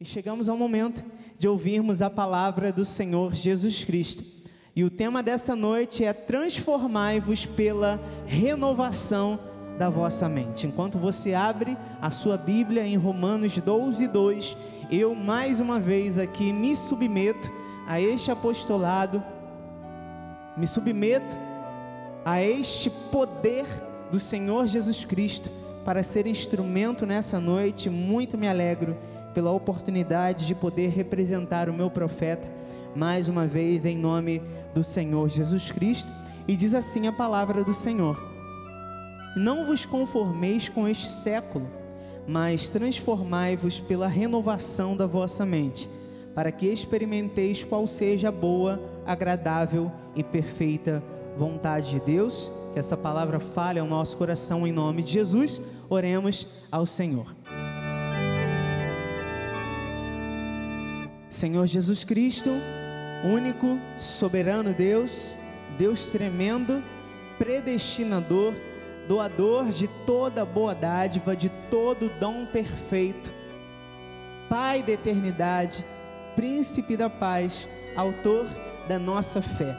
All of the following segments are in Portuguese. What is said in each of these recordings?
E chegamos ao momento de ouvirmos a palavra do Senhor Jesus Cristo. E o tema dessa noite é transformai-vos pela renovação da vossa mente. Enquanto você abre a sua Bíblia em Romanos 12, 2, eu mais uma vez aqui me submeto a este apostolado, me submeto a este poder do Senhor Jesus Cristo para ser instrumento nessa noite. Muito me alegro pela oportunidade de poder representar o meu profeta mais uma vez em nome do Senhor Jesus Cristo. E diz assim a palavra do Senhor: Não vos conformeis com este século, mas transformai-vos pela renovação da vossa mente, para que experimenteis qual seja a boa, agradável e perfeita vontade de Deus. Que essa palavra fale ao nosso coração em nome de Jesus. Oremos ao Senhor. Senhor Jesus Cristo, único, soberano Deus, Deus tremendo, predestinador, doador de toda boa dádiva, de todo dom perfeito, Pai da eternidade, príncipe da paz, autor da nossa fé.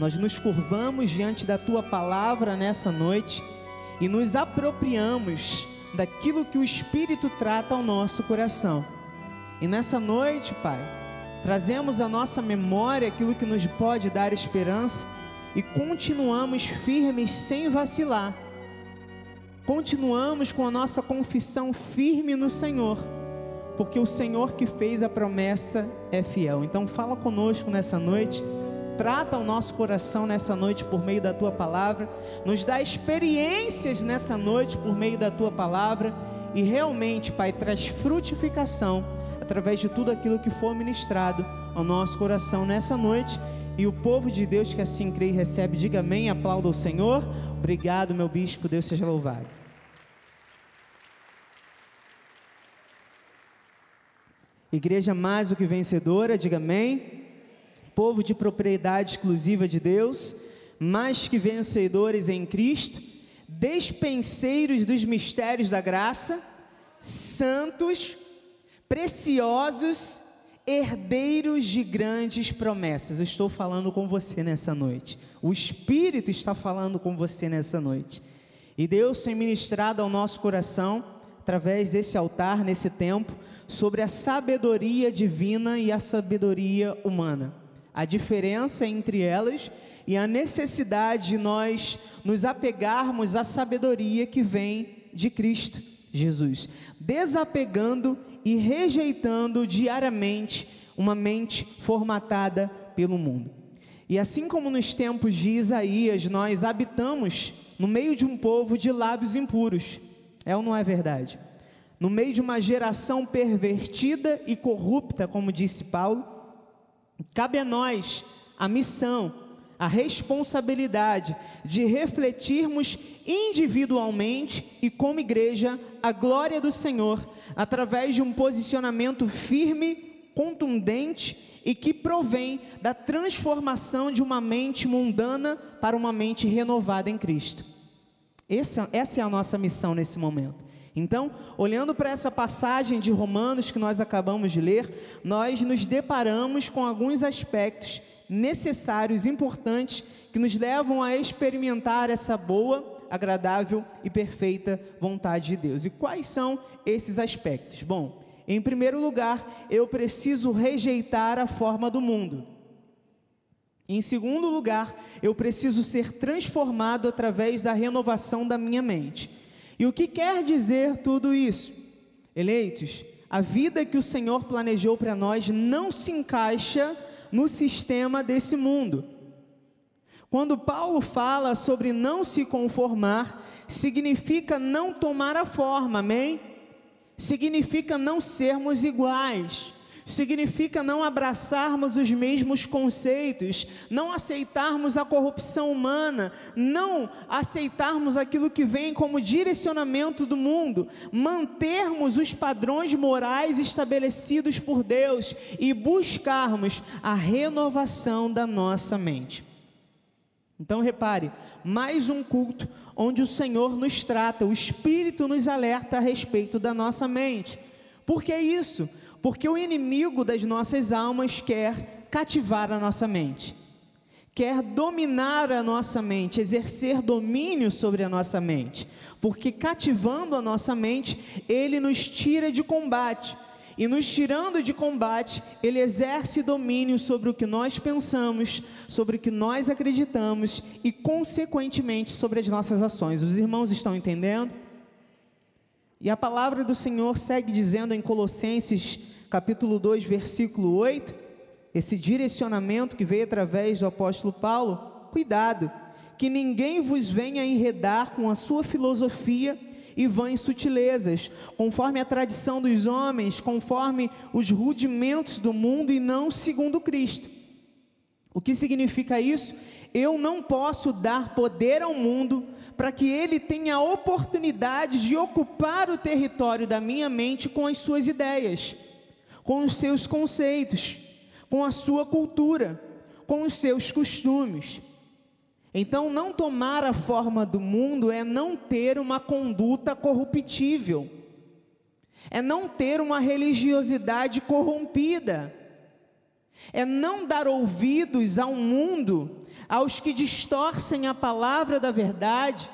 Nós nos curvamos diante da tua palavra nessa noite e nos apropriamos daquilo que o Espírito trata ao nosso coração. E nessa noite, Pai, trazemos à nossa memória aquilo que nos pode dar esperança e continuamos firmes sem vacilar. Continuamos com a nossa confissão firme no Senhor, porque o Senhor que fez a promessa é fiel. Então fala conosco nessa noite, trata o nosso coração nessa noite por meio da tua palavra, nos dá experiências nessa noite por meio da tua palavra e realmente, Pai, traz frutificação através de tudo aquilo que for ministrado ao nosso coração nessa noite. E o povo de Deus que assim crê e recebe, diga amém, aplauda o Senhor. Obrigado, meu bispo, Deus seja louvado. Igreja mais do que vencedora, diga amém. Povo de propriedade exclusiva de Deus, mais que vencedores em Cristo, despenseiros dos mistérios da graça, santos, preciosos, herdeiros de grandes promessas. Eu estou falando com você nessa noite. O Espírito está falando com você nessa noite. E Deus tem ministrado ao nosso coração, através desse altar, nesse tempo, sobre a sabedoria divina e a sabedoria humana. A diferença entre elas e a necessidade de nós nos apegarmos à sabedoria que vem de Cristo Jesus, desapegando e rejeitando diariamente uma mente formatada pelo mundo. E assim como nos tempos de Isaías, nós habitamos no meio de um povo de lábios impuros, é ou não é verdade? No meio de uma geração pervertida e corrupta, como disse Paulo, cabe a nós a missão, a responsabilidade de refletirmos individualmente e como igreja a glória do Senhor através de um posicionamento firme, contundente e que provém da transformação de uma mente mundana para uma mente renovada em Cristo. Essa, essa é a nossa missão nesse momento. Então, olhando para essa passagem de Romanos que nós acabamos de ler, nós nos deparamos com alguns aspectos necessários, importantes, que nos levam a experimentar essa boa, agradável e perfeita vontade de Deus. E quais são esses aspectos? Bom, em primeiro lugar, eu preciso rejeitar a forma do mundo. Em segundo lugar, eu preciso ser transformado através da renovação da minha mente. E o que quer dizer tudo isso? Eleitos, a vida que o Senhor planejou para nós não se encaixa no sistema desse mundo. Quando Paulo fala sobre não se conformar, significa não tomar a forma, amém? Significa não sermos iguais significa não abraçarmos os mesmos conceitos, não aceitarmos a corrupção humana, não aceitarmos aquilo que vem como direcionamento do mundo, mantermos os padrões morais estabelecidos por Deus e buscarmos a renovação da nossa mente. Então repare, mais um culto onde o Senhor nos trata, o Espírito nos alerta a respeito da nossa mente. Por que isso? Porque o inimigo das nossas almas quer cativar a nossa mente, quer dominar a nossa mente, exercer domínio sobre a nossa mente, porque cativando a nossa mente, ele nos tira de combate. E nos tirando de combate, ele exerce domínio sobre o que nós pensamos, sobre o que nós acreditamos e, consequentemente, sobre as nossas ações. Os irmãos estão entendendo? E a palavra do Senhor segue dizendo em Colossenses, capítulo 2, versículo 8, esse direcionamento que veio através do apóstolo Paulo: cuidado, que ninguém vos venha enredar com a sua filosofia e vãs sutilezas, conforme a tradição dos homens, conforme os rudimentos do mundo e não segundo Cristo. O que significa isso? Eu não posso dar poder ao mundo para que ele tenha a oportunidade de ocupar o território da minha mente com as suas ideias, com os seus conceitos, com a sua cultura, com os seus costumes. Então, não tomar a forma do mundo é não ter uma conduta corruptível, é não ter uma religiosidade corrompida, é não dar ouvidos ao mundo, aos que distorcem a palavra da verdade,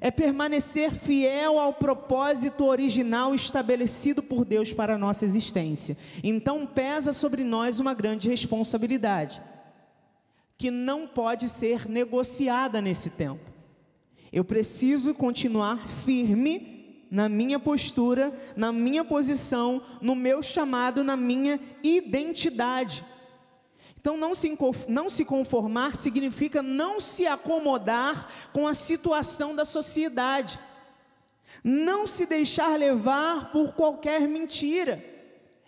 é permanecer fiel ao propósito original estabelecido por Deus para a nossa existência. Então, pesa sobre nós uma grande responsabilidade que não pode ser negociada nesse tempo. Eu preciso continuar firme na minha postura, na minha posição, no meu chamado, na minha identidade. Então, não se, não se conformar significa não se acomodar com a situação da sociedade, não se deixar levar por qualquer mentira,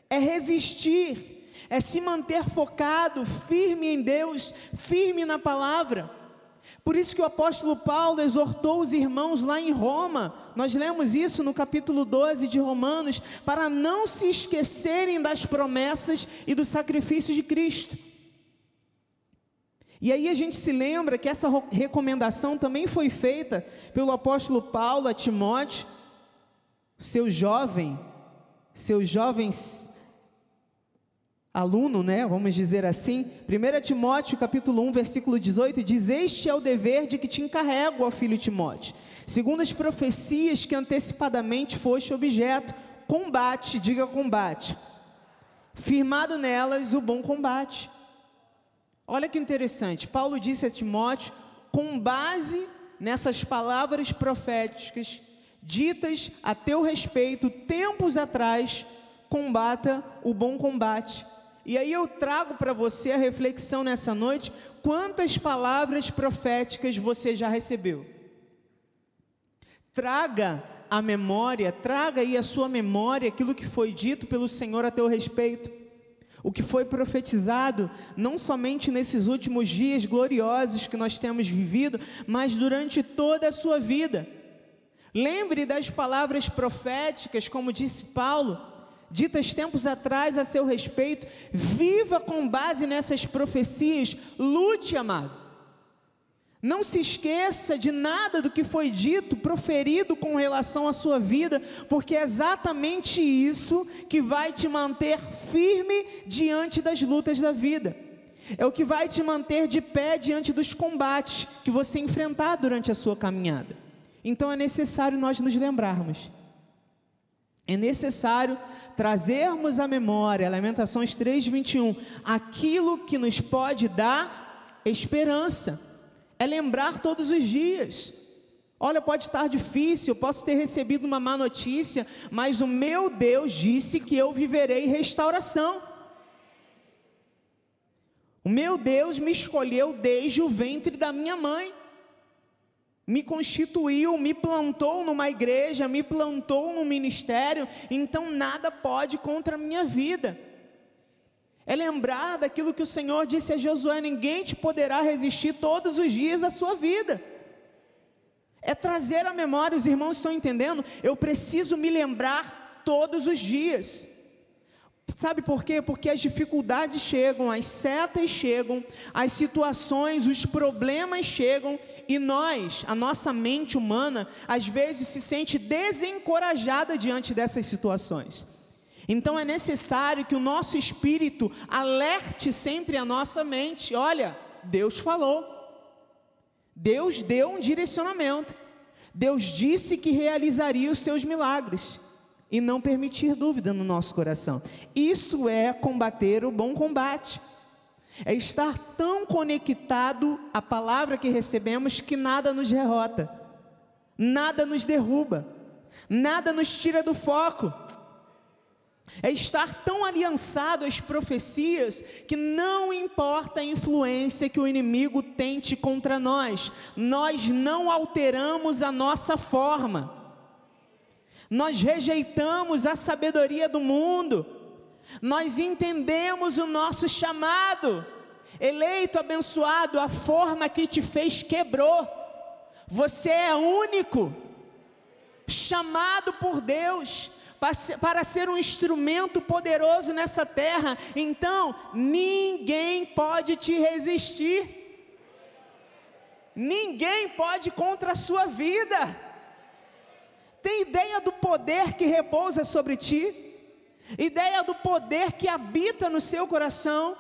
é resistir, é se manter focado, firme em Deus, firme na palavra. Por isso que o apóstolo Paulo exortou os irmãos lá em Roma, nós lemos isso no capítulo 12 de Romanos, para não se esquecerem das promessas e do sacrifício de Cristo. E aí a gente se lembra que essa recomendação também foi feita pelo apóstolo Paulo a Timóteo, seu jovem, seu jovem aluno, né, vamos dizer assim, 1 Timóteo capítulo 1, versículo 18, diz, este é o dever de que te encarrego, ó filho Timóteo, segundo as profecias que antecipadamente foste objeto, combate, diga combate, firmado nelas o bom combate. Olha que interessante, Paulo disse a Timóteo, com base nessas palavras proféticas, ditas a teu respeito tempos atrás, combata o bom combate, e aí eu trago para você a reflexão nessa noite: quantas palavras proféticas você já recebeu? Traga a memória, traga aí a sua memória aquilo que foi dito pelo Senhor a teu respeito. O que foi profetizado, não somente nesses últimos dias gloriosos que nós temos vivido, mas durante toda a sua vida. Lembre das palavras proféticas, como disse Paulo, ditas tempos atrás a seu respeito, viva com base nessas profecias, lute, amado. Não se esqueça de nada do que foi dito, proferido com relação à sua vida, porque é exatamente isso que vai te manter firme diante das lutas da vida. É o que vai te manter de pé diante dos combates que você enfrentar durante a sua caminhada. Então é necessário nós nos lembrarmos. É necessário trazermos à memória, Lamentações 3:21, aquilo que nos pode dar esperança. É lembrar todos os dias. Olha, pode estar difícil, posso ter recebido uma má notícia, mas o meu Deus disse que eu viverei restauração. O meu Deus me escolheu desde o ventre da minha mãe me constituiu, me plantou numa igreja, me plantou num ministério, então nada pode contra a minha vida. É lembrar daquilo que o Senhor disse a Josué: ninguém te poderá resistir todos os dias da sua vida. É trazer a memória, os irmãos estão entendendo? Eu preciso me lembrar todos os dias. Sabe por quê? Porque as dificuldades chegam, as setas chegam, as situações, os problemas chegam e nós, a nossa mente humana, às vezes se sente desencorajada diante dessas situações. Então é necessário que o nosso espírito alerte sempre a nossa mente: olha, Deus falou, Deus deu um direcionamento, Deus disse que realizaria os seus milagres e não permitir dúvida no nosso coração. Isso é combater o bom combate. É estar tão conectado à palavra que recebemos que nada nos derrota, nada nos derruba, nada nos tira do foco. É estar tão aliançado às profecias que não importa a influência que o inimigo tente contra nós, nós não alteramos a nossa forma, nós rejeitamos a sabedoria do mundo, nós entendemos o nosso chamado, eleito, abençoado, a forma que te fez quebrou, você é único, chamado por Deus, para ser um instrumento poderoso nessa terra, então ninguém pode te resistir, ninguém pode contra a sua vida. Tem ideia do poder que repousa sobre ti? Ideia do poder que habita no seu coração?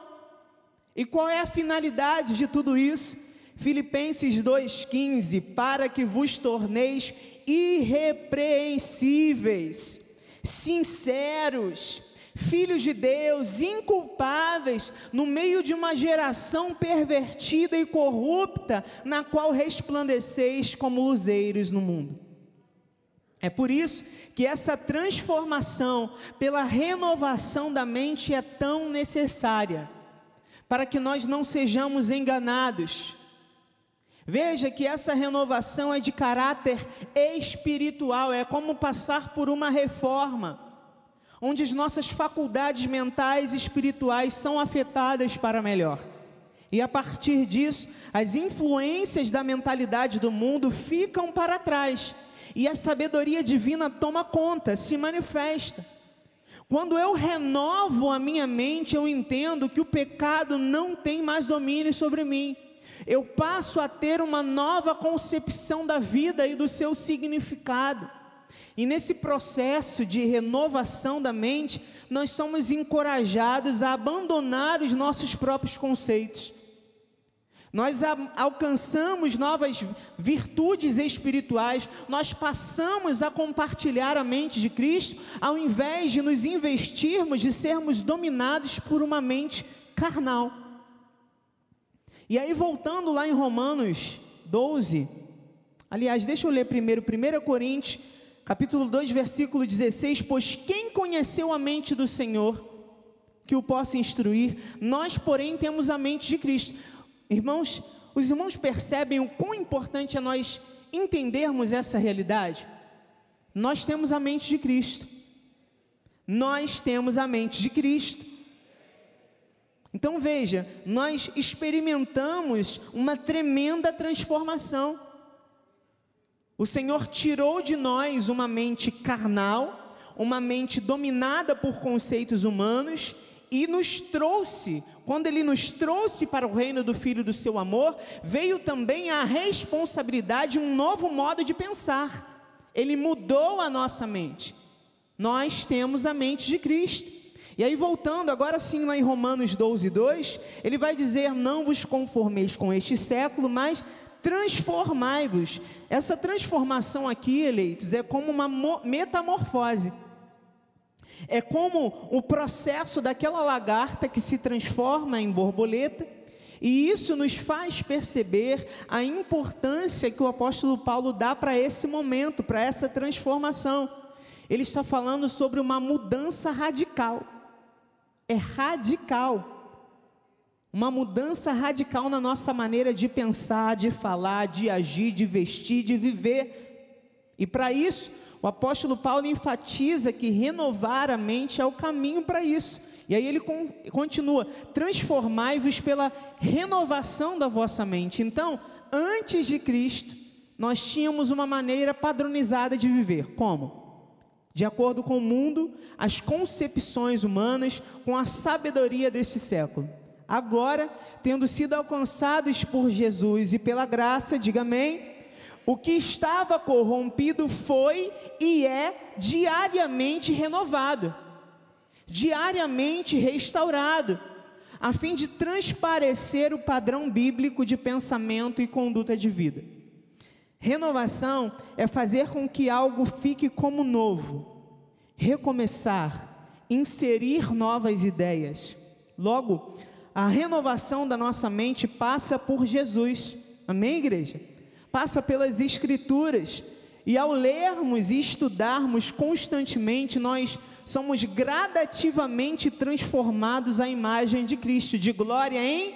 E qual é a finalidade de tudo isso? Filipenses 2,15: Para que vos torneis irrepreensíveis sinceros, filhos de Deus, inculpáveis, no meio de uma geração pervertida e corrupta, na qual resplandeceis como luzeiros no mundo. É por isso que essa transformação pela renovação da mente é tão necessária, para que nós não sejamos enganados Veja que essa renovação é de caráter espiritual, é como passar por uma reforma, onde as nossas faculdades mentais e espirituais são afetadas para melhor. E a partir disso, as influências da mentalidade do mundo ficam para trás, e a sabedoria divina toma conta, se manifesta. Quando eu renovo a minha mente, eu entendo que o pecado não tem mais domínio sobre mim eu passo a ter uma nova concepção da vida e do seu significado. E nesse processo de renovação da mente, nós somos encorajados a abandonar os nossos próprios conceitos. Nós alcançamos novas virtudes espirituais, nós passamos a compartilhar a mente de Cristo, ao invés de nos investirmos de sermos dominados por uma mente carnal. E aí, voltando lá em Romanos 12, aliás, deixa eu ler primeiro, 1 Coríntios, capítulo 2, versículo 16: Pois quem conheceu a mente do Senhor, que o possa instruir, nós, porém, temos a mente de Cristo. Irmãos, os irmãos percebem o quão importante é nós entendermos essa realidade? Nós temos a mente de Cristo. Nós temos a mente de Cristo. Então veja, nós experimentamos uma tremenda transformação. O Senhor tirou de nós uma mente carnal, uma mente dominada por conceitos humanos e nos trouxe, quando Ele nos trouxe para o reino do Filho do Seu amor, veio também a responsabilidade, um novo modo de pensar. Ele mudou a nossa mente. Nós temos a mente de Cristo. E aí, voltando agora sim lá em Romanos 12, 2, ele vai dizer: Não vos conformeis com este século, mas transformai-vos. Essa transformação aqui, eleitos, é como uma metamorfose. É como o processo daquela lagarta que se transforma em borboleta, e isso nos faz perceber a importância que o apóstolo Paulo dá para esse momento, para essa transformação. Ele está falando sobre uma mudança radical é radical. Uma mudança radical na nossa maneira de pensar, de falar, de agir, de vestir, de viver. E para isso, o apóstolo Paulo enfatiza que renovar a mente é o caminho para isso. E aí ele continua: transformai-vos pela renovação da vossa mente. Então, antes de Cristo, nós tínhamos uma maneira padronizada de viver. Como? De acordo com o mundo, as concepções humanas, com a sabedoria desse século. Agora, tendo sido alcançados por Jesus e pela graça, diga amém. O que estava corrompido foi e é diariamente renovado. diariamente restaurado, a fim de transparecer o padrão bíblico de pensamento e conduta de vida. Renovação é fazer com que algo fique como novo, recomeçar, inserir novas ideias. Logo, a renovação da nossa mente passa por Jesus. Amém, igreja? Passa pelas Escrituras. E ao lermos e estudarmos constantemente, nós somos gradativamente transformados à imagem de Cristo, de glória em.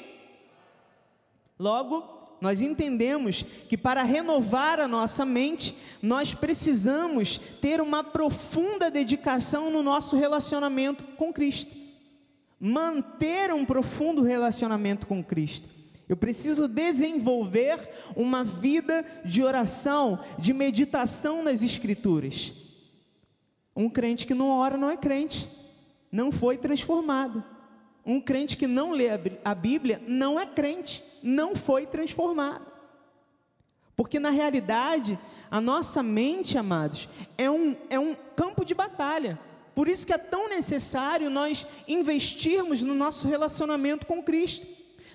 Logo, nós entendemos que para renovar a nossa mente, nós precisamos ter uma profunda dedicação no nosso relacionamento com Cristo. Manter um profundo relacionamento com Cristo. Eu preciso desenvolver uma vida de oração, de meditação nas Escrituras. Um crente que não ora não é crente, não foi transformado. Um crente que não lê a Bíblia não é crente, não foi transformado. Porque na realidade, a nossa mente, amados, é um, é um campo de batalha. Por isso que é tão necessário nós investirmos no nosso relacionamento com Cristo.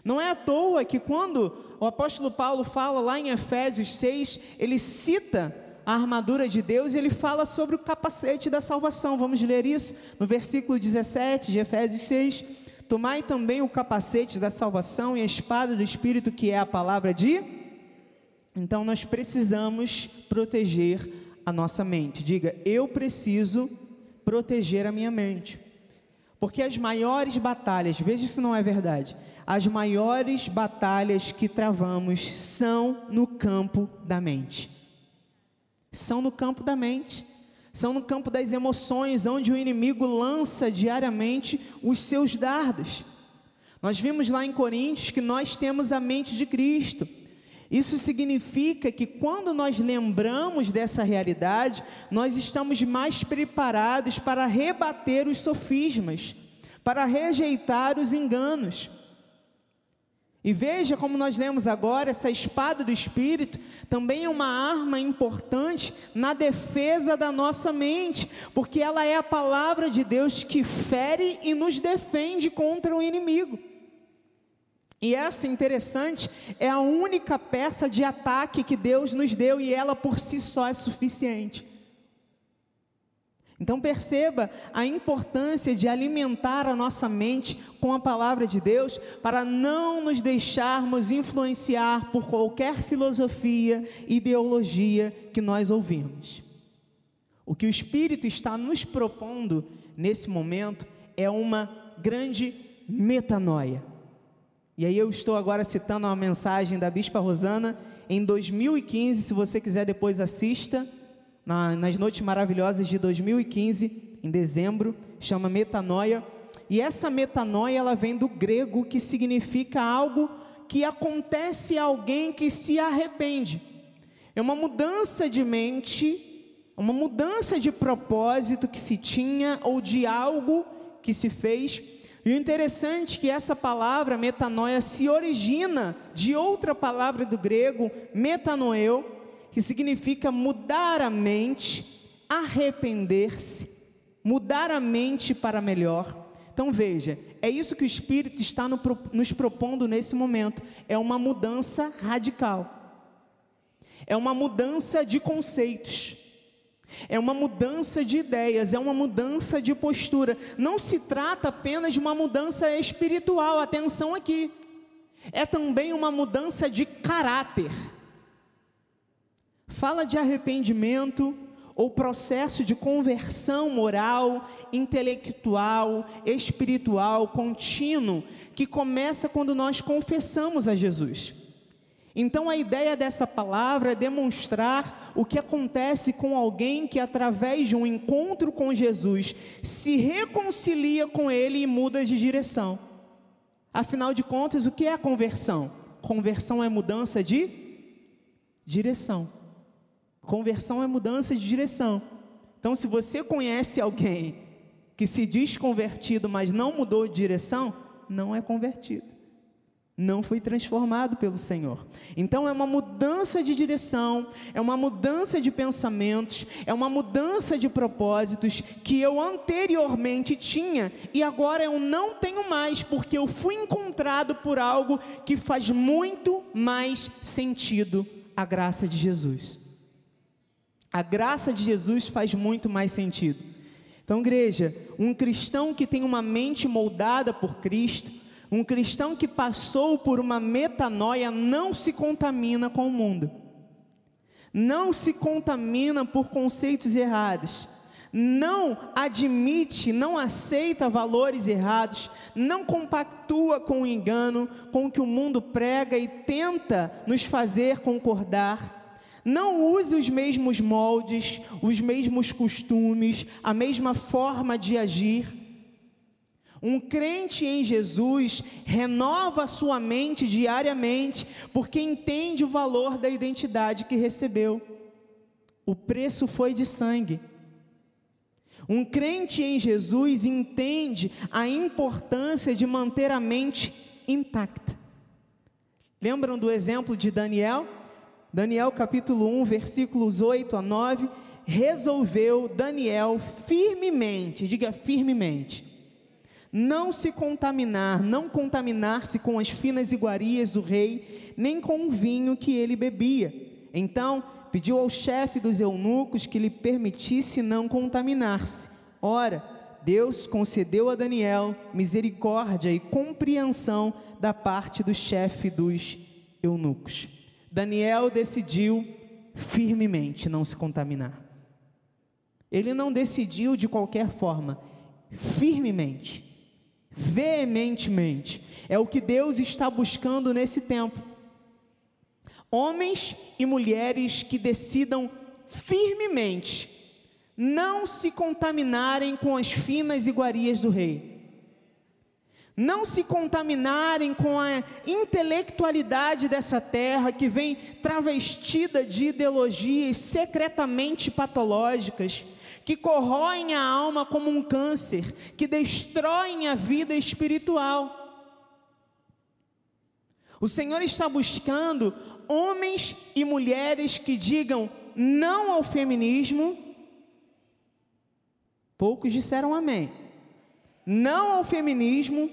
Não é à toa que quando o apóstolo Paulo fala lá em Efésios 6, ele cita a armadura de Deus e ele fala sobre o capacete da salvação. Vamos ler isso no versículo 17 de Efésios 6. Tomai também o capacete da salvação e a espada do Espírito, que é a palavra de. Então nós precisamos proteger a nossa mente. Diga, eu preciso proteger a minha mente. Porque as maiores batalhas, veja se não é verdade, as maiores batalhas que travamos são no campo da mente. São no campo da mente são no campo das emoções, onde o inimigo lança diariamente os seus dardos. Nós vimos lá em Coríntios que nós temos a mente de Cristo. Isso significa que quando nós lembramos dessa realidade, nós estamos mais preparados para rebater os sofismas, para rejeitar os enganos. E veja como nós lemos agora, essa espada do Espírito também é uma arma importante na defesa da nossa mente, porque ela é a palavra de Deus que fere e nos defende contra o inimigo. E essa interessante é a única peça de ataque que Deus nos deu e ela por si só é suficiente. Então perceba a importância de alimentar a nossa mente com a palavra de Deus para não nos deixarmos influenciar por qualquer filosofia, ideologia que nós ouvimos. O que o Espírito está nos propondo nesse momento é uma grande metanoia. E aí eu estou agora citando uma mensagem da Bispa Rosana em 2015, se você quiser depois assista na, nas noites maravilhosas de 2015, em dezembro, chama metanoia. E essa metanoia ela vem do grego que significa algo que acontece a alguém que se arrepende. É uma mudança de mente, uma mudança de propósito que se tinha ou de algo que se fez. E o interessante é que essa palavra metanoia se origina de outra palavra do grego, metanoeu, que significa mudar a mente, arrepender-se, mudar a mente para melhor. Então veja, é isso que o Espírito está nos propondo nesse momento: é uma mudança radical, é uma mudança de conceitos. É uma mudança de ideias, é uma mudança de postura. Não se trata apenas de uma mudança espiritual, atenção aqui. É também uma mudança de caráter fala de arrependimento ou processo de conversão moral, intelectual, espiritual, contínuo, que começa quando nós confessamos a Jesus. Então a ideia dessa palavra é demonstrar o que acontece com alguém que, através de um encontro com Jesus, se reconcilia com Ele e muda de direção. Afinal de contas, o que é a conversão? Conversão é mudança de direção. Conversão é mudança de direção. Então, se você conhece alguém que se diz convertido, mas não mudou de direção, não é convertido. não foi transformado pelo Senhor. Então é uma mudança de direção, é uma mudança de pensamentos, é uma mudança de propósitos que eu anteriormente tinha e agora eu não tenho mais, porque eu fui encontrado por algo que faz muito mais sentido a graça de Jesus. A graça de Jesus faz muito mais sentido. Então, igreja, um cristão que tem uma mente moldada por Cristo, um cristão que passou por uma metanoia não se contamina com o mundo, não se contamina por conceitos errados, não admite, não aceita valores errados, não compactua com o engano, com o que o mundo prega e tenta nos fazer concordar. Não use os mesmos moldes, os mesmos costumes, a mesma forma de agir um crente em Jesus renova sua mente diariamente, porque entende o valor da identidade que recebeu. O preço foi de sangue. Um crente em Jesus entende a importância de manter a mente intacta. Lembram do exemplo de Daniel? Daniel capítulo 1, versículos 8 a 9. Resolveu Daniel firmemente, diga firmemente, não se contaminar, não contaminar-se com as finas iguarias do rei, nem com o vinho que ele bebia. Então pediu ao chefe dos eunucos que lhe permitisse não contaminar-se. Ora, Deus concedeu a Daniel misericórdia e compreensão da parte do chefe dos eunucos. Daniel decidiu firmemente não se contaminar. Ele não decidiu de qualquer forma, firmemente veementemente. É o que Deus está buscando nesse tempo. Homens e mulheres que decidam firmemente não se contaminarem com as finas iguarias do rei. Não se contaminarem com a intelectualidade dessa terra que vem travestida de ideologias secretamente patológicas que corroem a alma como um câncer, que destroem a vida espiritual. O Senhor está buscando homens e mulheres que digam não ao feminismo. Poucos disseram amém. Não ao feminismo,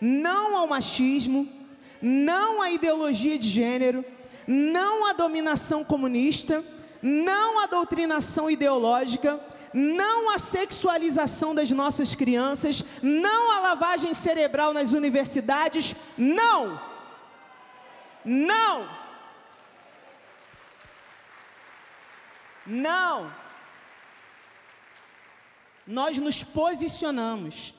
não ao machismo, não à ideologia de gênero, não à dominação comunista não a doutrinação ideológica, não a sexualização das nossas crianças, não a lavagem cerebral nas universidades, não! Não! Não! Nós nos posicionamos.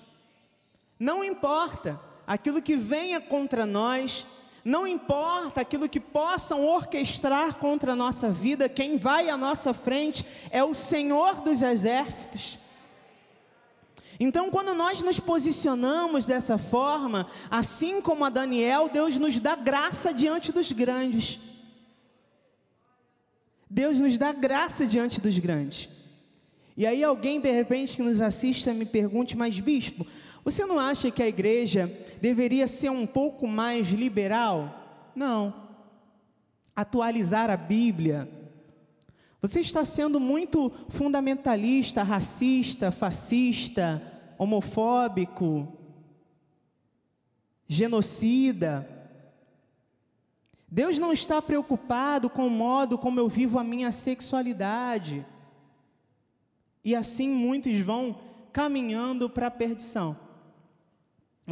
Não importa aquilo que venha contra nós, não importa aquilo que possam orquestrar contra a nossa vida, quem vai à nossa frente é o Senhor dos exércitos. Então, quando nós nos posicionamos dessa forma, assim como a Daniel, Deus nos dá graça diante dos grandes. Deus nos dá graça diante dos grandes. E aí alguém de repente que nos assista me pergunte, mas bispo, você não acha que a igreja deveria ser um pouco mais liberal? Não. Atualizar a Bíblia. Você está sendo muito fundamentalista, racista, fascista, homofóbico, genocida. Deus não está preocupado com o modo como eu vivo a minha sexualidade. E assim muitos vão caminhando para a perdição.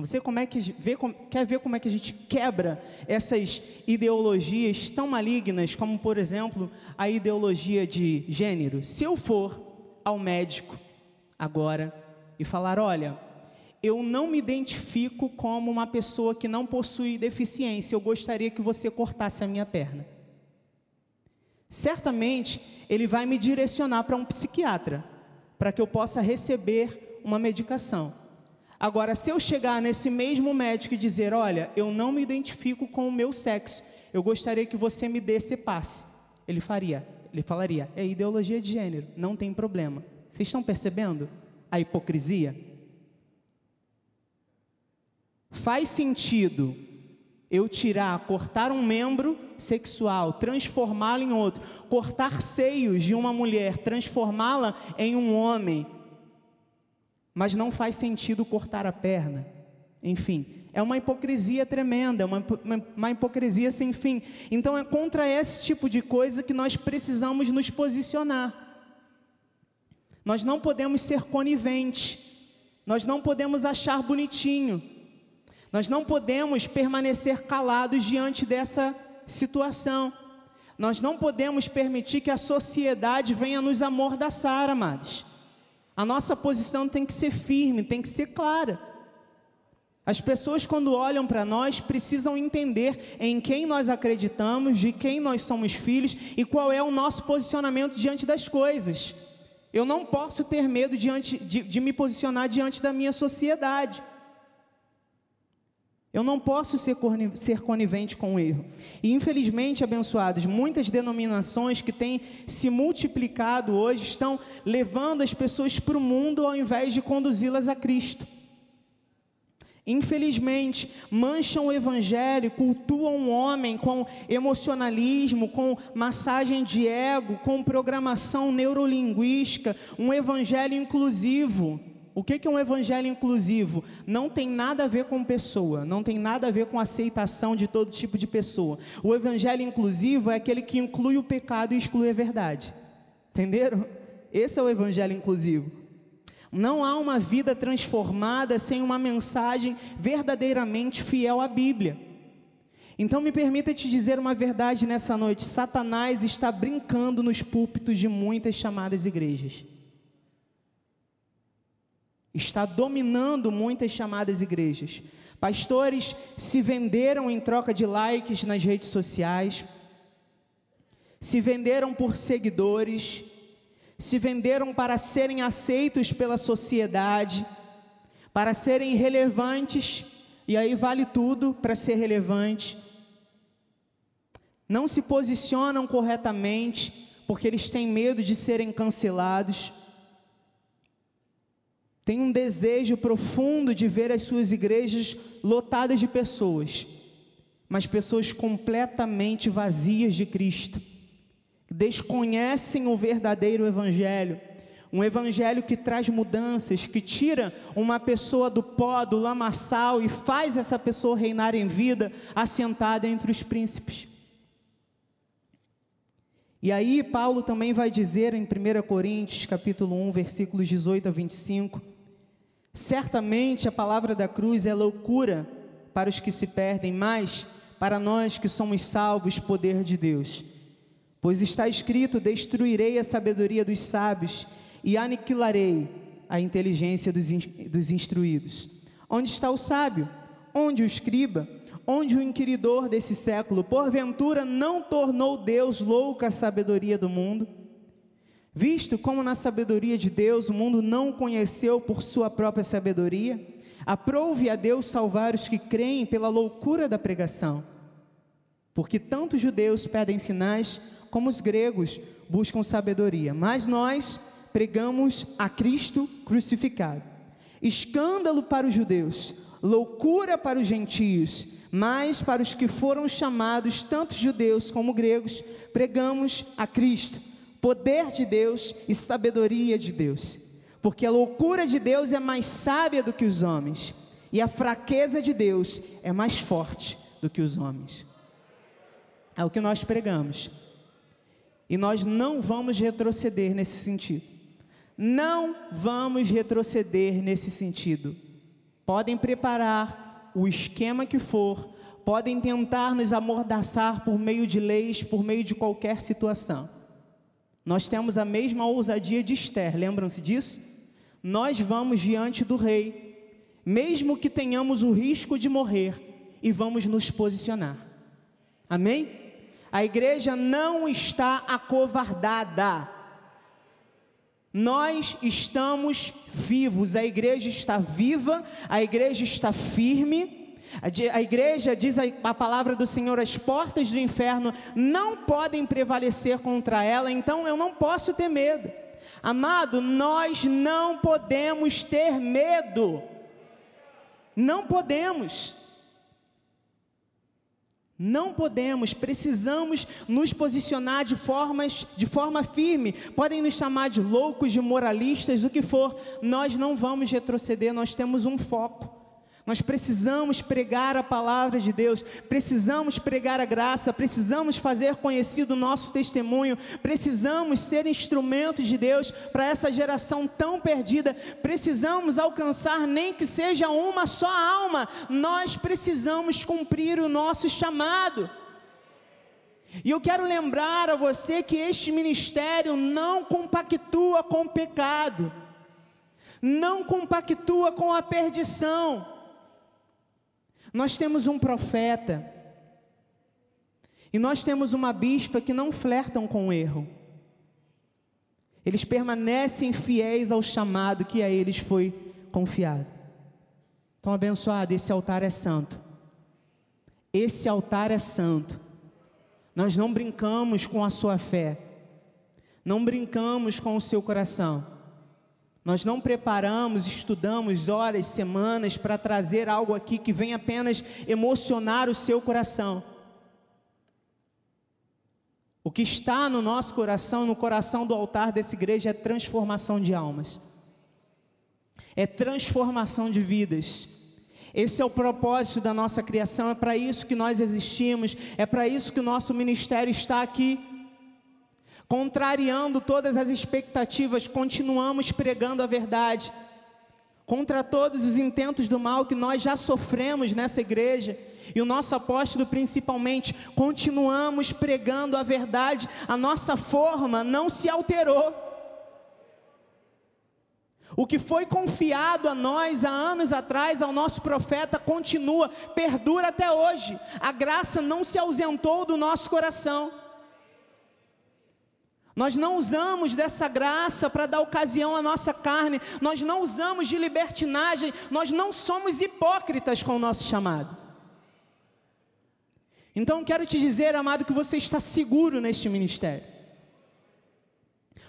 Você como é que vê, quer ver como é que a gente quebra essas ideologias tão malignas, como por exemplo a ideologia de gênero? Se eu for ao médico agora e falar, olha, eu não me identifico como uma pessoa que não possui deficiência, eu gostaria que você cortasse a minha perna. Certamente ele vai me direcionar para um psiquiatra, para que eu possa receber uma medicação. Agora, se eu chegar nesse mesmo médico e dizer: Olha, eu não me identifico com o meu sexo, eu gostaria que você me desse passe, ele faria, ele falaria: É ideologia de gênero, não tem problema. Vocês estão percebendo a hipocrisia? Faz sentido Eu tirar, cortar um membro sexual, transformá-lo em outro, cortar seios de uma mulher, transformá-la em um homem. Mas não faz sentido cortar a perna. Enfim, é uma hipocrisia tremenda, é uma, uma, uma, hipocrisia sem fim. Então é contra esse tipo de coisa que nós precisamos nos posicionar. Nós não podemos ser coniventes, nós não podemos achar bonitinho, nós não podemos permanecer calados diante dessa situação. Nós não podemos permitir que a sociedade venha nos amordaçar, amados. A nossa posição tem que ser firme, tem que ser clara. As pessoas, quando olham para nós, precisam entender em quem nós acreditamos, de quem nós somos filhos e qual é o nosso posicionamento diante das coisas. Eu não posso ter medo diante, de, de me posicionar diante da minha sociedade. Eu não posso ser, ser conivente com o erro. E infelizmente, abençoados, muitas denominações que têm se multiplicado hoje estão levando as pessoas para o mundo ao invés de conduzi-las a Cristo. Infelizmente, mancham o evangelho, cultuam o homem com emocionalismo, com massagem de ego, com programação neurolinguística, um evangelho inclusivo. O que é um evangelho inclusivo? Não tem nada a ver com pessoa, não tem nada a ver com aceitação de todo tipo de pessoa. O evangelho inclusivo é aquele que inclui o pecado e exclui a verdade. Entenderam? Esse é o evangelho inclusivo. Não há uma vida transformada sem uma mensagem verdadeiramente fiel à Bíblia. Então me permita te dizer uma verdade nessa noite: Satanás está brincando nos púlpitos de muitas chamadas igrejas. Está dominando muitas chamadas igrejas. Pastores se venderam em troca de likes nas redes sociais, se venderam por seguidores, se venderam para serem aceitos pela sociedade, para serem relevantes, e aí vale tudo para ser relevante. Não se posicionam corretamente, porque eles têm medo de serem cancelados. Tem um desejo profundo de ver as suas igrejas lotadas de pessoas, mas pessoas completamente vazias de Cristo desconhecem o verdadeiro Evangelho. Um evangelho que traz mudanças, que tira uma pessoa do pó, do lamaçal e faz essa pessoa reinar em vida, assentada entre os príncipes. E aí Paulo também vai dizer em 1 Coríntios, capítulo 1, versículos 18 a 25, certamente a palavra da cruz é loucura para os que se perdem, mas para nós que somos salvos, poder de Deus Pois está escrito: Destruirei a sabedoria dos sábios e aniquilarei a inteligência dos, dos instruídos. Onde está o sábio? Onde o escriba? Onde o inquiridor desse século? Porventura não tornou Deus louca a sabedoria do mundo? Visto como na sabedoria de Deus o mundo não o conheceu por sua própria sabedoria, aprove a Deus salvar os que creem pela loucura da pregação. Porque tanto os judeus pedem sinais, como os gregos buscam sabedoria, mas nós pregamos a Cristo crucificado. Escândalo para os judeus, loucura para os gentios, mas para os que foram chamados, tanto judeus como gregos, pregamos a Cristo, poder de Deus e sabedoria de Deus. Porque a loucura de Deus é mais sábia do que os homens, e a fraqueza de Deus é mais forte do que os homens. É o que nós pregamos. E nós não vamos retroceder nesse sentido. Não vamos retroceder nesse sentido. Podem preparar o esquema que for, podem tentar nos amordaçar por meio de leis, por meio de qualquer situação. Nós temos a mesma ousadia de Esther, lembram-se disso? Nós vamos diante do rei, mesmo que tenhamos o risco de morrer, e vamos nos posicionar. Amém? A igreja não está acovardada. Nós estamos vivos, a igreja está viva, a igreja está firme. A igreja diz a, palavra do Senhor: as portas do inferno não podem prevalecer contra ela, então eu não posso ter medo. Amado, nós não podemos ter medo. Não podemos. Não podemos, precisamos nos posicionar de, formas, de forma firme. Podem nos chamar de loucos, de moralistas, o que for. Nós não vamos retroceder, nós temos um foco. Nós precisamos pregar a palavra de Deus, precisamos pregar a graça, precisamos fazer conhecido o nosso testemunho, precisamos ser instrumentos de Deus para essa geração tão perdida, precisamos alcançar nem que seja uma só alma, nós precisamos cumprir o nosso chamado. E eu quero lembrar a você que este ministério não compactua com o pecado, não compactua com a perdição. Nós temos um profeta e nós temos uma bispa que não flertam com o erro. Eles permanecem fiéis ao chamado que a eles foi confiado. Então, abençoado, esse altar é santo. Esse altar é santo. Nós não brincamos com a sua fé. Não brincamos com o seu coração. Nós não preparamos, estudamos horas, semanas para trazer algo aqui que vem apenas emocionar o seu coração. O que está no nosso coração, no coração do altar dessa igreja, é transformação de almas, é transformação de vidas. Esse é o propósito da nossa criação, é para isso que nós existimos, é para isso que o nosso ministério está aqui. Contrariando todas as expectativas, continuamos pregando a verdade. Contra todos os intentos do mal que nós já sofremos nessa igreja, e o nosso apóstolo principalmente, continuamos pregando a verdade, a nossa forma não se alterou. O que foi confiado a nós há anos atrás, ao nosso profeta, continua, perdura até hoje. A graça não se ausentou do nosso coração. Nós não usamos dessa graça para dar ocasião à nossa carne, nós não usamos de libertinagem, nós não somos hipócritas com o nosso chamado. Então quero te dizer, amado, que você está seguro neste ministério,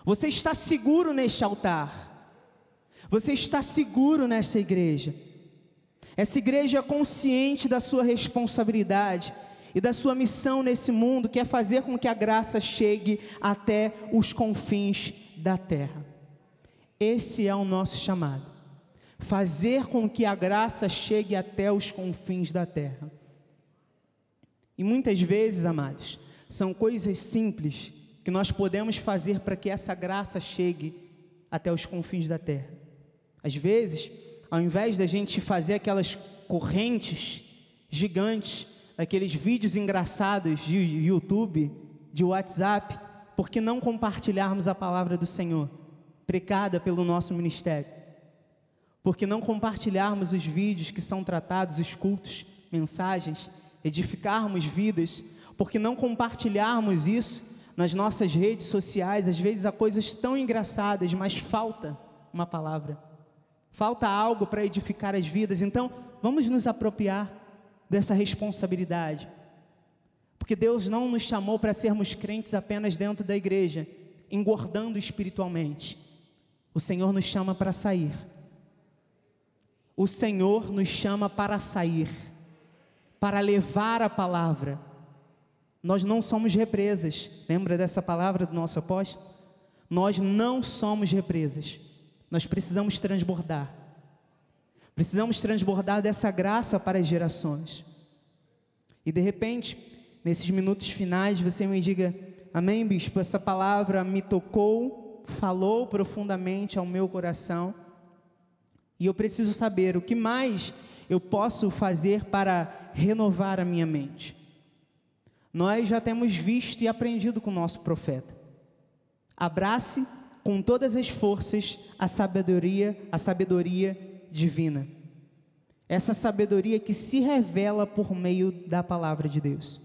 você está seguro neste altar, você está seguro nessa igreja. Essa igreja é consciente da sua responsabilidade e da sua missão nesse mundo, que é fazer com que a graça chegue até os confins da terra. Esse é o nosso chamado. Fazer com que a graça chegue até os confins da terra. E muitas vezes, amados, são coisas simples que nós podemos fazer para que essa graça chegue até os confins da terra. Às vezes, ao invés da gente fazer aquelas correntes gigantes aqueles vídeos engraçados de YouTube, de WhatsApp, por que não compartilharmos a palavra do Senhor, precada pelo nosso ministério? Por que não compartilharmos os vídeos que são tratados, os cultos, mensagens, edificarmos vidas? Por que não compartilharmos isso nas nossas redes sociais? Às vezes há coisas tão engraçadas, mas falta uma palavra, falta algo para edificar as vidas. Então, vamos nos apropriar dessa responsabilidade. Porque Deus não nos chamou para sermos crentes apenas dentro da igreja, engordando espiritualmente. O Senhor nos chama para sair. O Senhor nos chama para sair, para levar a palavra. Nós não somos represas. Lembra dessa palavra do nosso apóstolo? Nós não somos represas. Nós precisamos transbordar. Precisamos transbordar dessa graça para as gerações. E de repente, nesses minutos finais, você me diga: Amém, bispo? Essa palavra me tocou, falou profundamente ao meu coração. E eu preciso saber o que mais eu posso fazer para renovar a minha mente. Nós já temos visto e aprendido com o nosso profeta. Abrace com todas as forças a sabedoria, a sabedoria divina. Essa sabedoria que se revela por meio da palavra de Deus.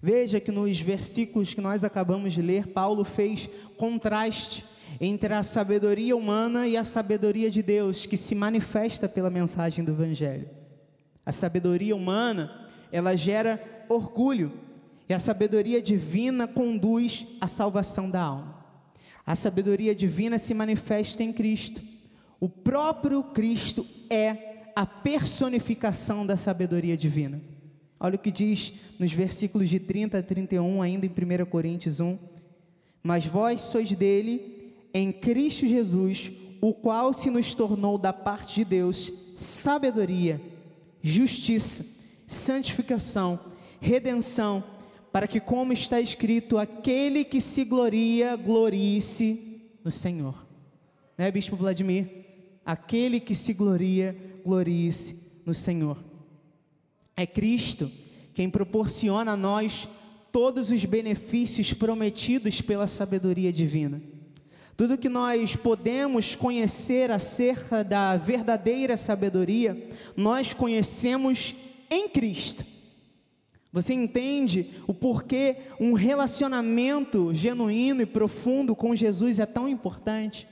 Veja que nos versículos que nós acabamos de ler, Paulo fez contraste entre a sabedoria humana e a sabedoria de Deus, que se manifesta pela mensagem do Evangelho. A sabedoria humana, ela gera orgulho, e a sabedoria divina conduz à salvação da alma. A sabedoria divina se manifesta em Cristo o próprio Cristo é a personificação da sabedoria divina. Olha o que diz nos versículos de 30 a 31, ainda em 1 Coríntios 1. Mas vós sois dele, em Cristo Jesus, o qual se nos tornou da parte de Deus sabedoria, justiça, santificação, redenção, para que, como está escrito, aquele que se gloria, glorie-se no Senhor. Né, Bispo Vladimir? Aquele que se gloria, glorie-se no Senhor. É Cristo quem proporciona a nós todos os benefícios prometidos pela sabedoria divina. Tudo que nós podemos conhecer acerca da verdadeira sabedoria, nós conhecemos em Cristo. Você entende o porquê um relacionamento genuíno e profundo com Jesus é tão importante?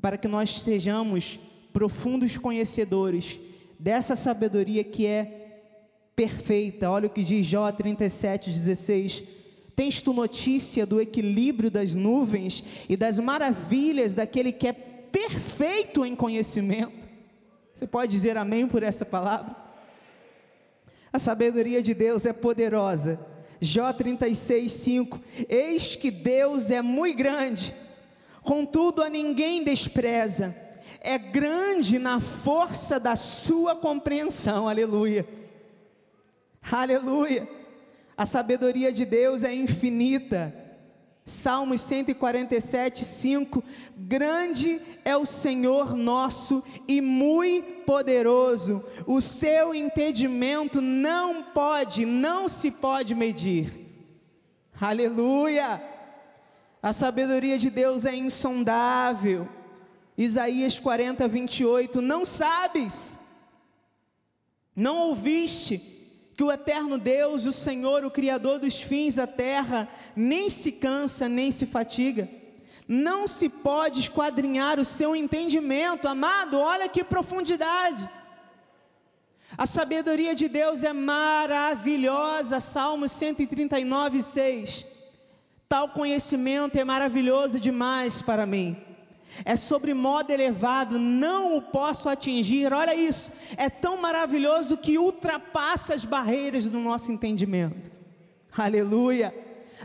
Para que nós sejamos profundos conhecedores dessa sabedoria que é perfeita. Olha o que diz Jó 37:16. Tens tu notícia do equilíbrio das nuvens e das maravilhas daquele que é perfeito em conhecimento? Você pode dizer amém por essa palavra? A sabedoria de Deus é poderosa. Jó 36, 5. Eis que Deus é muito grande, contudo a ninguém despreza, é grande na força da sua compreensão. Aleluia. Aleluia. A sabedoria de Deus é infinita. Salmos 147, 5. Grande é o Senhor nosso e muito poderoso, o seu entendimento não pode, não se pode medir. Aleluia! A sabedoria de Deus é insondável. Isaías 40, 28. Não sabes, não ouviste que o eterno Deus, o Senhor, o Criador dos fins da terra, nem se cansa, nem se fatiga não se pode esquadrinhar o seu entendimento, amado, olha que profundidade. A sabedoria de Deus é maravilhosa, Salmos 139, 6. Tal conhecimento é maravilhoso demais para mim. É sobre modo elevado, não o posso atingir. Olha isso, é tão maravilhoso que ultrapassa as barreiras do nosso entendimento. Aleluia!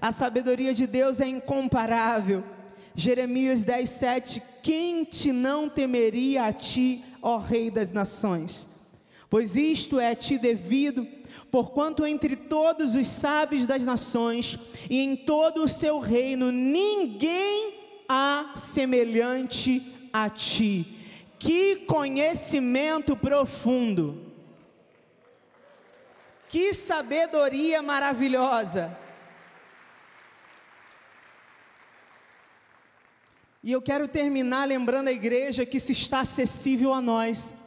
A sabedoria de Deus é incomparável. Jeremias 10, 7: Quem te não temeria a ti, ó Rei das nações? Pois isto é a ti devido, porquanto entre todos os sábios das nações e em todo o seu reino ninguém há semelhante a ti. Que conhecimento profundo! Que sabedoria maravilhosa! E eu quero terminar lembrando a igreja que se está acessível a nós.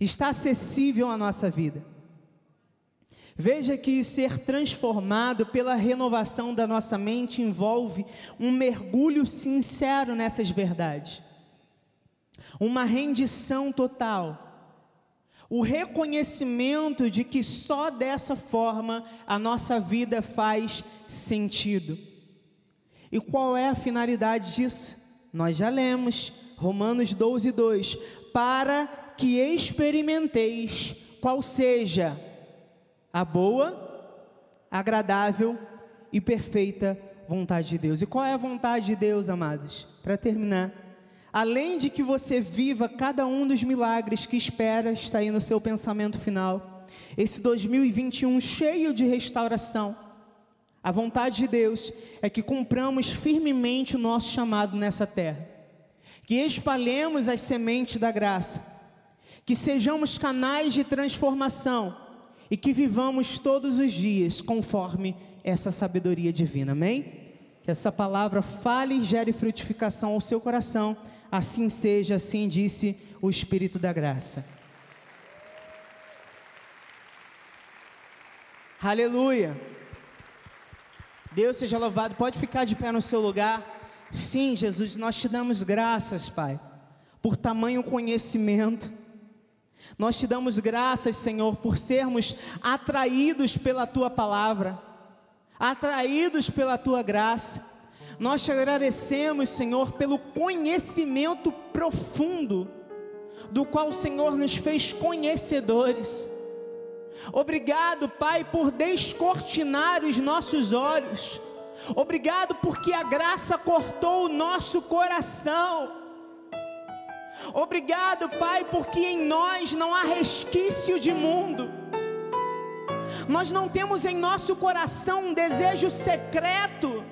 Está acessível à nossa vida. Veja que ser transformado pela renovação da nossa mente envolve um mergulho sincero nessas verdades, uma rendição total, o reconhecimento de que só dessa forma a nossa vida faz sentido. E qual é a finalidade disso? Nós já lemos, Romanos 12, 2: Para que experimenteis qual seja a boa, agradável e perfeita vontade de Deus. E qual é a vontade de Deus, amados? Para terminar, além de que você viva cada um dos milagres que espera está aí no seu pensamento final, esse 2021 cheio de restauração, a vontade de Deus é que cumpramos firmemente o nosso chamado nessa terra, que espalhemos as sementes da graça, que sejamos canais de transformação e que vivamos todos os dias conforme essa sabedoria divina. Amém? Que essa palavra fale e gere frutificação ao seu coração. Assim seja, assim disse o Espírito da graça. Aleluia. Deus seja louvado. Pode ficar de pé no seu lugar. Sim, Jesus, nós te damos graças, Pai, por tamanho conhecimento. Nós te damos graças, Senhor, por sermos atraídos pela tua palavra, atraídos pela tua graça. Nós te agradecemos, Senhor, pelo conhecimento profundo do qual o Senhor nos fez conhecedores. Obrigado, Pai, por descortinar os nossos olhos. Obrigado porque a graça cortou o nosso coração. Obrigado, Pai, porque em nós não há resquício de mundo. Nós não temos em nosso coração um desejo secreto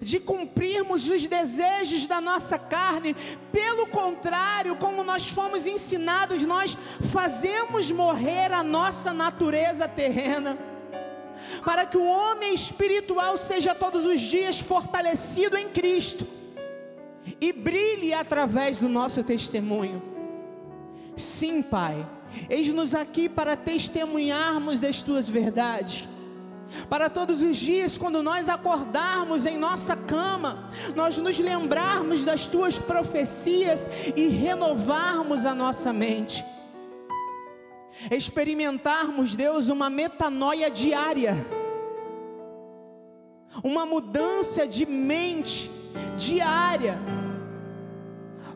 de cumprirmos os desejos da nossa carne. Pelo contrário, como nós fomos ensinados, nós fazemos morrer a nossa natureza terrena. Para que o homem espiritual seja todos os dias fortalecido em Cristo e brilhe através do nosso testemunho. Sim, Pai, eis-nos aqui para testemunharmos das tuas verdades para todos os dias, quando nós acordarmos em nossa cama, nós nos lembrarmos das tuas profecias e renovarmos a nossa mente. Experimentarmos, Deus, uma metanoia diária, uma mudança de mente diária,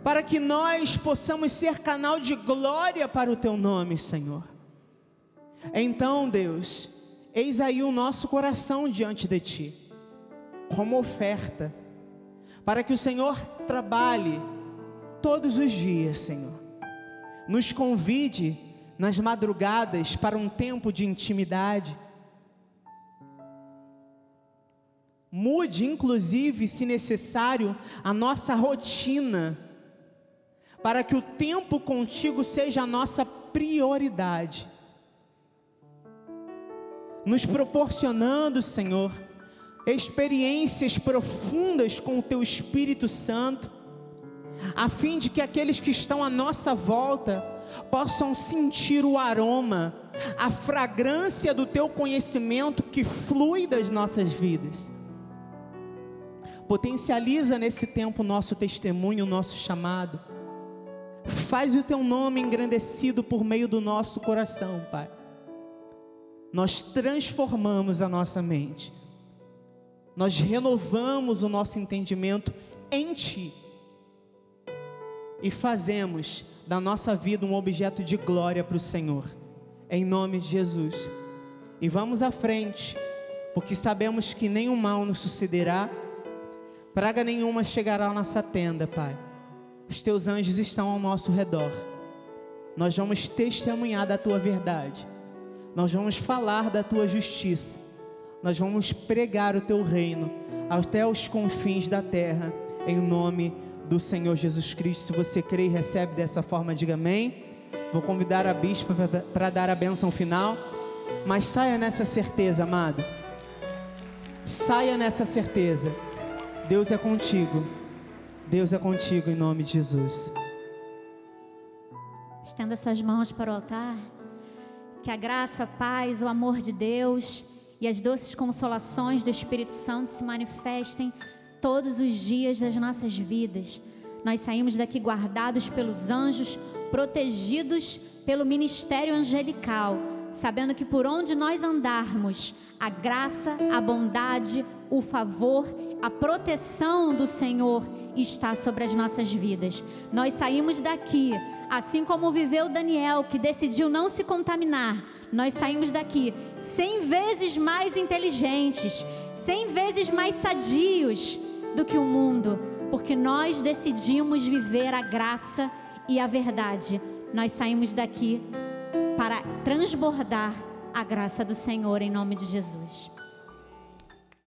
para que nós possamos ser canal de glória para o teu nome, Senhor. Então, Deus, Eis aí o nosso coração diante de Ti, como oferta, para que o Senhor trabalhe todos os dias, Senhor. Nos convide nas madrugadas para um tempo de intimidade. Mude, inclusive, se necessário, a nossa rotina, para que o tempo contigo seja a nossa prioridade nos proporcionando, Senhor, experiências profundas com o Teu Espírito Santo, a fim de que aqueles que estão à nossa volta possam sentir o aroma, a fragrância do Teu conhecimento que flui das nossas vidas. Potencializa nesse tempo o nosso testemunho, o nosso chamado. Faz o Teu nome engrandecido por meio do nosso coração, Pai. Nós transformamos a nossa mente, nós renovamos o nosso entendimento em Ti. E fazemos da nossa vida um objeto de glória para o Senhor, em nome de Jesus. E vamos à frente, porque sabemos que nenhum mal nos sucederá, praga nenhuma chegará à nossa tenda, Pai. Os teus anjos estão ao nosso redor, nós vamos testemunhar da tua verdade nós vamos falar da tua justiça, nós vamos pregar o teu reino até os confins da terra, em nome do Senhor Jesus Cristo. Se você crê e recebe dessa forma, diga amém. Vou convidar a bispa para dar a bênção final, mas saia nessa certeza, amado. Saia nessa certeza. Deus é contigo. Deus é contigo em nome de Jesus. Estenda suas mãos para o altar. Que a graça, a paz, o amor de Deus e as doces consolações do Espírito Santo se manifestem todos os dias das nossas vidas. Nós saímos daqui guardados pelos anjos, protegidos pelo ministério angelical, sabendo que por onde nós andarmos, a graça, a bondade, o favor, a proteção do Senhor está sobre as nossas vidas. Nós saímos daqui Assim como viveu Daniel, que decidiu não se contaminar, nós saímos daqui cem vezes mais inteligentes, cem vezes mais sadios do que o mundo, porque nós decidimos viver a graça e a verdade. Nós saímos daqui para transbordar a graça do Senhor em nome de Jesus.